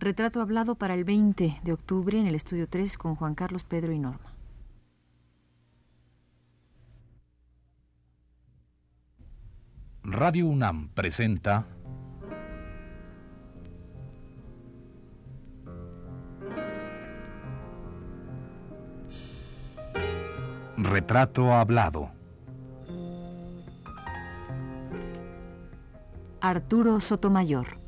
Retrato hablado para el 20 de octubre en el estudio 3 con Juan Carlos Pedro y Norma. Radio UNAM presenta Retrato hablado. Arturo Sotomayor.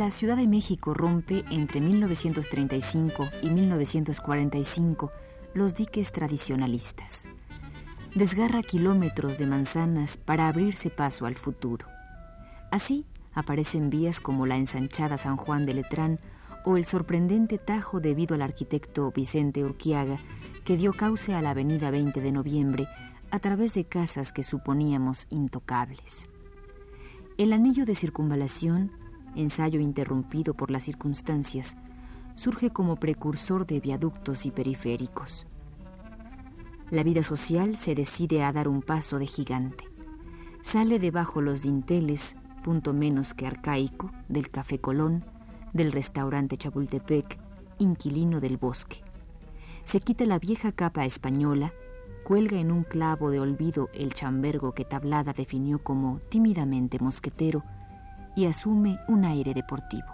La Ciudad de México rompe entre 1935 y 1945 los diques tradicionalistas. Desgarra kilómetros de manzanas para abrirse paso al futuro. Así aparecen vías como la ensanchada San Juan de Letrán o el sorprendente tajo debido al arquitecto Vicente Urquiaga que dio cauce a la avenida 20 de noviembre a través de casas que suponíamos intocables. El anillo de circunvalación ensayo interrumpido por las circunstancias, surge como precursor de viaductos y periféricos. La vida social se decide a dar un paso de gigante. Sale debajo los dinteles, punto menos que arcaico, del Café Colón, del restaurante Chapultepec, inquilino del bosque. Se quita la vieja capa española, cuelga en un clavo de olvido el chambergo que Tablada definió como tímidamente mosquetero, y asume un aire deportivo.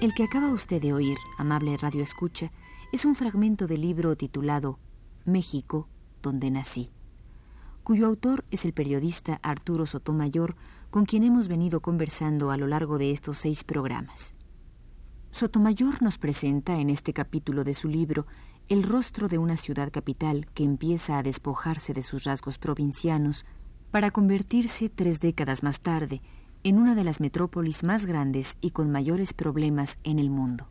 El que acaba usted de oír, amable radio escucha, es un fragmento del libro titulado México, donde nací cuyo autor es el periodista Arturo Sotomayor, con quien hemos venido conversando a lo largo de estos seis programas. Sotomayor nos presenta en este capítulo de su libro el rostro de una ciudad capital que empieza a despojarse de sus rasgos provincianos para convertirse tres décadas más tarde en una de las metrópolis más grandes y con mayores problemas en el mundo.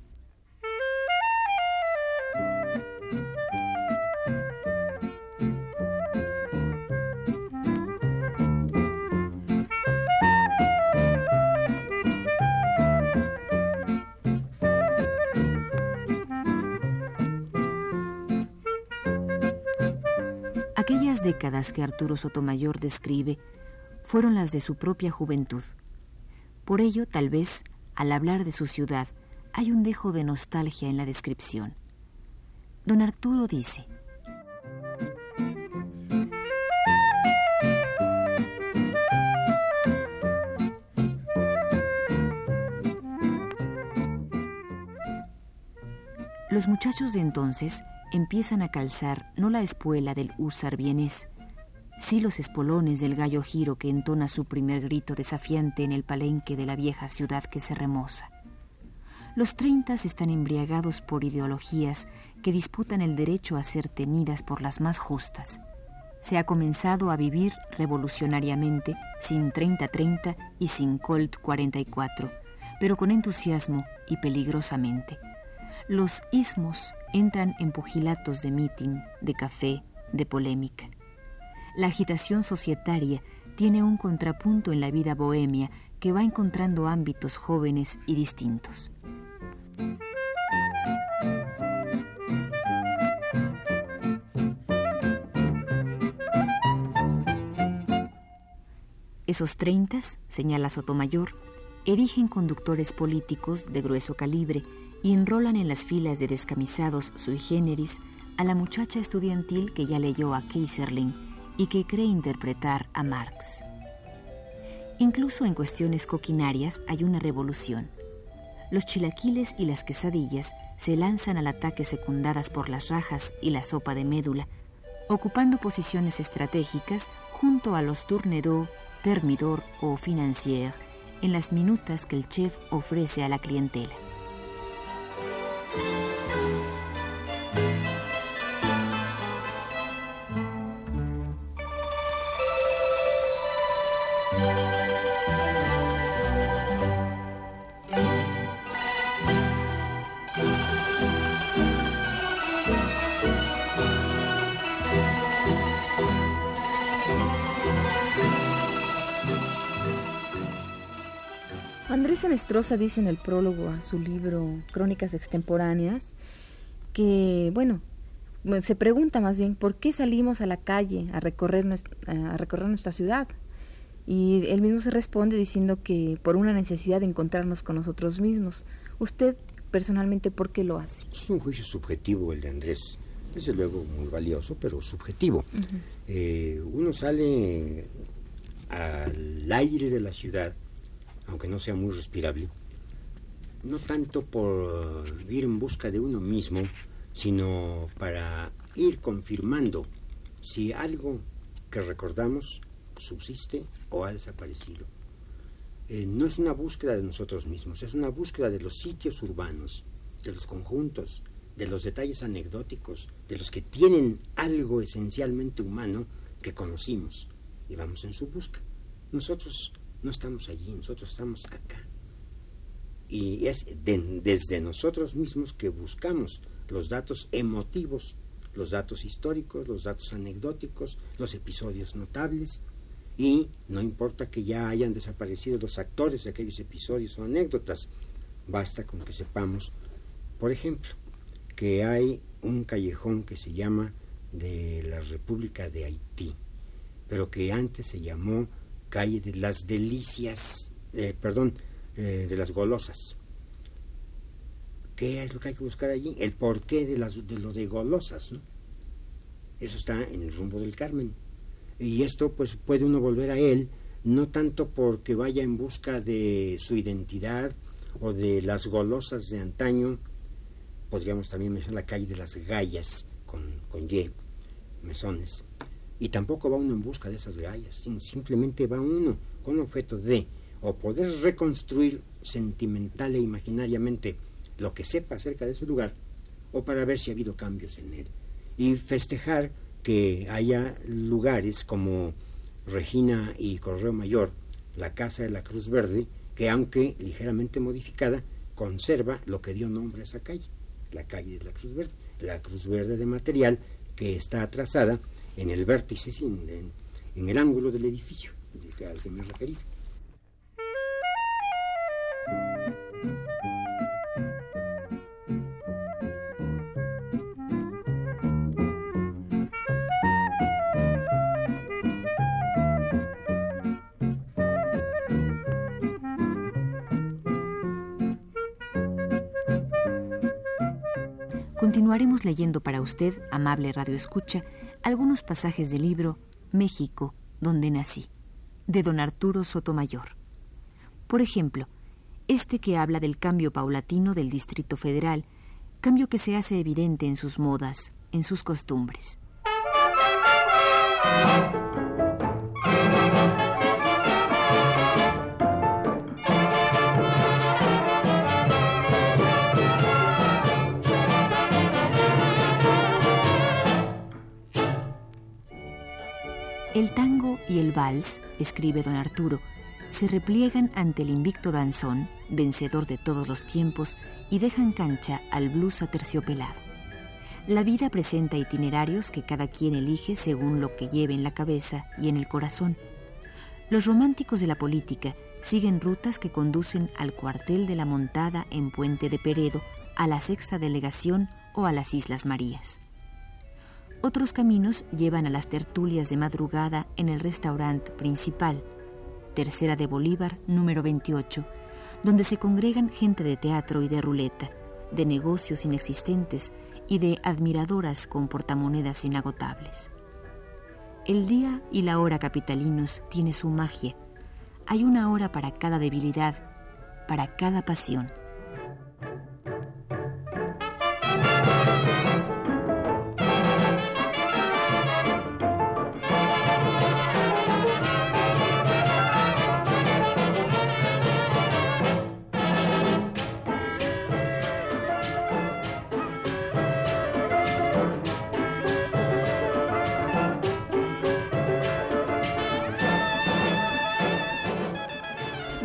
Que Arturo Sotomayor describe fueron las de su propia juventud. Por ello, tal vez, al hablar de su ciudad, hay un dejo de nostalgia en la descripción. Don Arturo dice, Los muchachos de entonces empiezan a calzar no la espuela del húsar vienés, sí los espolones del gallo giro que entona su primer grito desafiante en el palenque de la vieja ciudad que se remoza. Los treintas están embriagados por ideologías que disputan el derecho a ser tenidas por las más justas. Se ha comenzado a vivir revolucionariamente, sin 30-30 y sin Colt 44, pero con entusiasmo y peligrosamente. Los ismos entran en pugilatos de mitin, de café, de polémica. La agitación societaria tiene un contrapunto en la vida bohemia que va encontrando ámbitos jóvenes y distintos. Esos treintas, señala Sotomayor, erigen conductores políticos de grueso calibre y enrolan en las filas de descamisados sui generis a la muchacha estudiantil que ya leyó a Kaiserling y que cree interpretar a Marx. Incluso en cuestiones coquinarias hay una revolución. Los chilaquiles y las quesadillas se lanzan al ataque secundadas por las rajas y la sopa de médula, ocupando posiciones estratégicas junto a los tournedos, termidor o financier en las minutas que el chef ofrece a la clientela. Andrés Anestrosa dice en el prólogo a su libro Crónicas Extemporáneas que, bueno, se pregunta más bien por qué salimos a la calle a recorrer, a recorrer nuestra ciudad. Y él mismo se responde diciendo que por una necesidad de encontrarnos con nosotros mismos. ¿Usted personalmente por qué lo hace? Es un juicio subjetivo el de Andrés. Desde luego muy valioso, pero subjetivo. Eh, uno sale al aire de la ciudad aunque no sea muy respirable, no tanto por ir en busca de uno mismo, sino para ir confirmando si algo que recordamos subsiste o ha desaparecido. Eh, no es una búsqueda de nosotros mismos, es una búsqueda de los sitios urbanos, de los conjuntos, de los detalles anecdóticos, de los que tienen algo esencialmente humano que conocimos y vamos en su busca. Nosotros no estamos allí, nosotros estamos acá. Y es desde nosotros mismos que buscamos los datos emotivos, los datos históricos, los datos anecdóticos, los episodios notables. Y no importa que ya hayan desaparecido los actores de aquellos episodios o anécdotas, basta con que sepamos, por ejemplo, que hay un callejón que se llama de la República de Haití, pero que antes se llamó calle de las delicias, eh, perdón, eh, de las golosas. ¿Qué es lo que hay que buscar allí? El porqué de, las, de lo de golosas. Eso está en el rumbo del Carmen. Y esto pues puede uno volver a él, no tanto porque vaya en busca de su identidad o de las golosas de antaño, podríamos también mencionar la calle de las gallas con, con Y, mesones, y tampoco va uno en busca de esas gallas, sino simplemente va uno con objeto de o poder reconstruir sentimental e imaginariamente lo que sepa acerca de ese lugar, o para ver si ha habido cambios en él. Y festejar que haya lugares como Regina y Correo Mayor, la Casa de la Cruz Verde, que aunque ligeramente modificada, conserva lo que dio nombre a esa calle, la calle de la Cruz Verde, la Cruz Verde de material que está atrasada en el vértice, en, en, el ángulo del edificio al que me he referido. Continuaremos leyendo para usted, amable Radio Escucha, algunos pasajes del libro México, donde nací, de don Arturo Sotomayor. Por ejemplo, este que habla del cambio paulatino del Distrito Federal, cambio que se hace evidente en sus modas, en sus costumbres. El tango y el vals, escribe don Arturo, se repliegan ante el invicto danzón, vencedor de todos los tiempos, y dejan cancha al blues aterciopelado. La vida presenta itinerarios que cada quien elige según lo que lleve en la cabeza y en el corazón. Los románticos de la política siguen rutas que conducen al cuartel de la montada en Puente de Peredo, a la sexta delegación o a las Islas Marías. Otros caminos llevan a las tertulias de madrugada en el restaurante principal, Tercera de Bolívar, número 28, donde se congregan gente de teatro y de ruleta, de negocios inexistentes y de admiradoras con portamonedas inagotables. El día y la hora capitalinos tiene su magia. Hay una hora para cada debilidad, para cada pasión.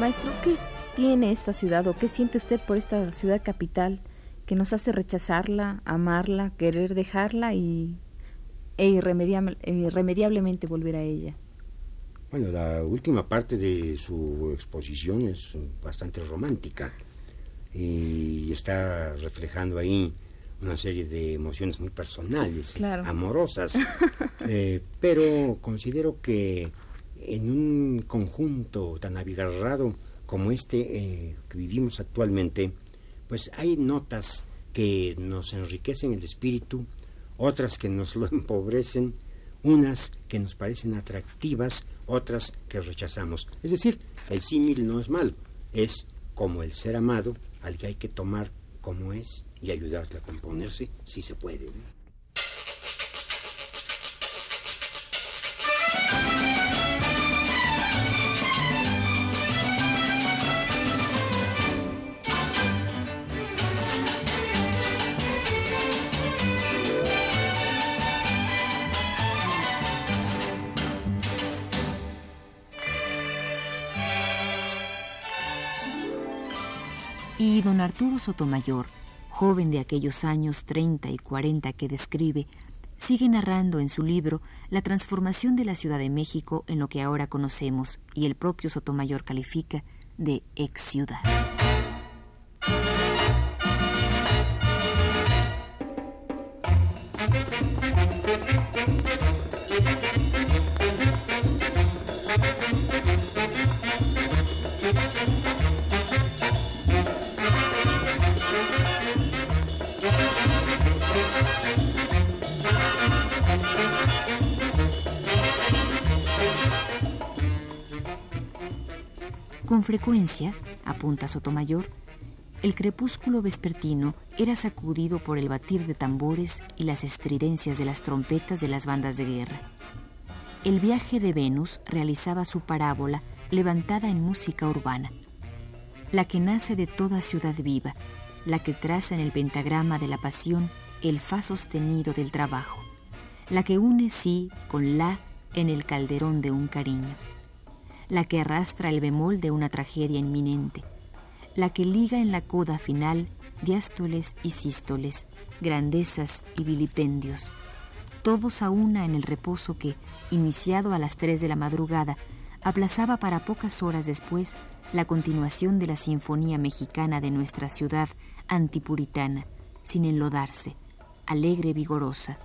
Maestro, ¿qué tiene esta ciudad o qué siente usted por esta ciudad capital que nos hace rechazarla, amarla, querer dejarla y e irremediablemente volver a ella? Bueno, la última parte de su exposición es bastante romántica y está reflejando ahí una serie de emociones muy personales, amorosas, eh, pero considero que en un conjunto tan abigarrado como este eh, que vivimos actualmente, pues hay notas que nos enriquecen el espíritu, otras que nos lo empobrecen, unas que nos parecen atractivas, otras que rechazamos. Es decir, el símil no es malo, es como el ser amado al que hay que tomar como es y ayudarle a componerse si se puede. Y don Arturo Sotomayor, joven de aquellos años 30 y 40 que describe, sigue narrando en su libro la transformación de la Ciudad de México en lo que ahora conocemos y el propio Sotomayor califica de ex ciudad. Con frecuencia, apunta Sotomayor, el crepúsculo vespertino era sacudido por el batir de tambores y las estridencias de las trompetas de las bandas de guerra. El viaje de Venus realizaba su parábola levantada en música urbana, la que nace de toda ciudad viva, la que traza en el pentagrama de la pasión el fa sostenido del trabajo, la que une sí con la en el calderón de un cariño la que arrastra el bemol de una tragedia inminente, la que liga en la coda final diástoles y sístoles, grandezas y vilipendios, todos a una en el reposo que, iniciado a las tres de la madrugada, aplazaba para pocas horas después la continuación de la Sinfonía Mexicana de nuestra ciudad antipuritana, sin enlodarse, alegre vigorosa,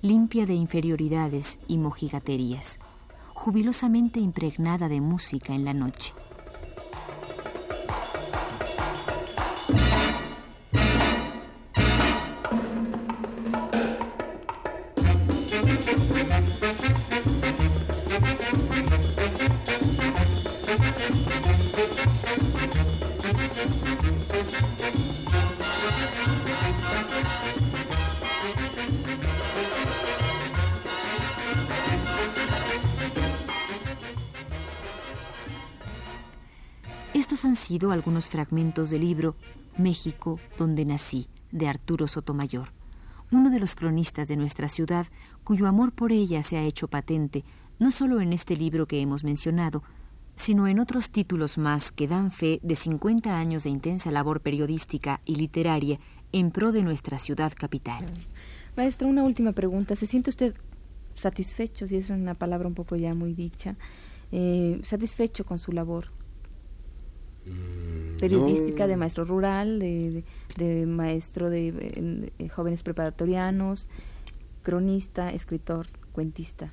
limpia de inferioridades y mojigaterías jubilosamente impregnada de música en la noche. Han sido algunos fragmentos del libro México, donde nací, de Arturo Sotomayor, uno de los cronistas de nuestra ciudad cuyo amor por ella se ha hecho patente no solo en este libro que hemos mencionado, sino en otros títulos más que dan fe de 50 años de intensa labor periodística y literaria en pro de nuestra ciudad capital. Maestra, una última pregunta. ¿Se siente usted satisfecho, si es una palabra un poco ya muy dicha, eh, satisfecho con su labor? Mm, periodística de maestro rural, de, maestro de, jóvenes preparatorianos, cronista, escritor, cuentista,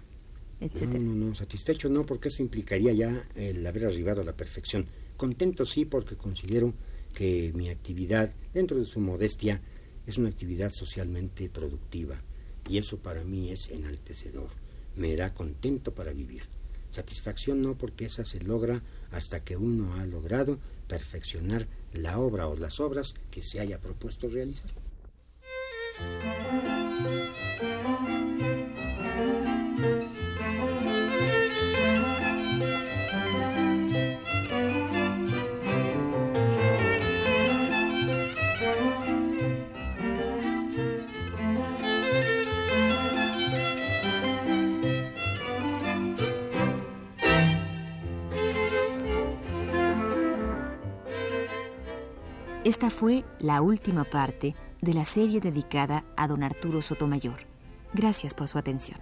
etcétera. No, no, satisfecho no, porque eso implicaría ya el haber arribado a la perfección. Contento sí, porque considero que mi actividad, dentro de su modestia, es una actividad socialmente productiva y eso para mí es enaltecedor. me da contento para vivir. Satisfacción no porque esa se logra hasta que uno ha logrado perfeccionar la obra o las obras que se haya propuesto realizar. Esta fue la última parte de la serie dedicada a don Arturo Sotomayor. Gracias por su atención.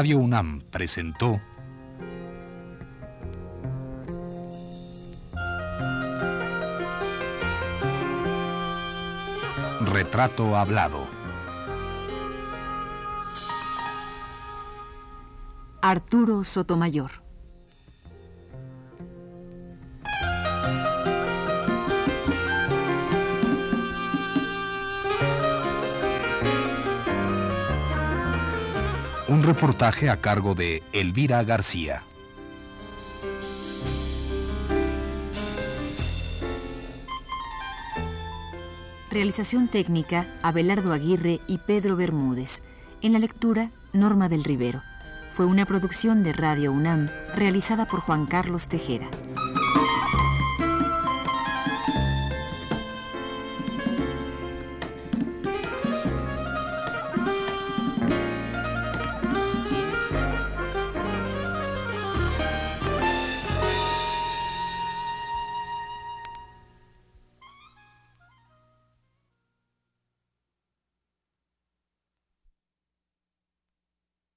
Radio UNAM presentó Retrato Hablado. Arturo Sotomayor. Reportaje a cargo de Elvira García. Realización técnica, Abelardo Aguirre y Pedro Bermúdez. En la lectura, Norma del Rivero. Fue una producción de Radio UNAM realizada por Juan Carlos Tejeda.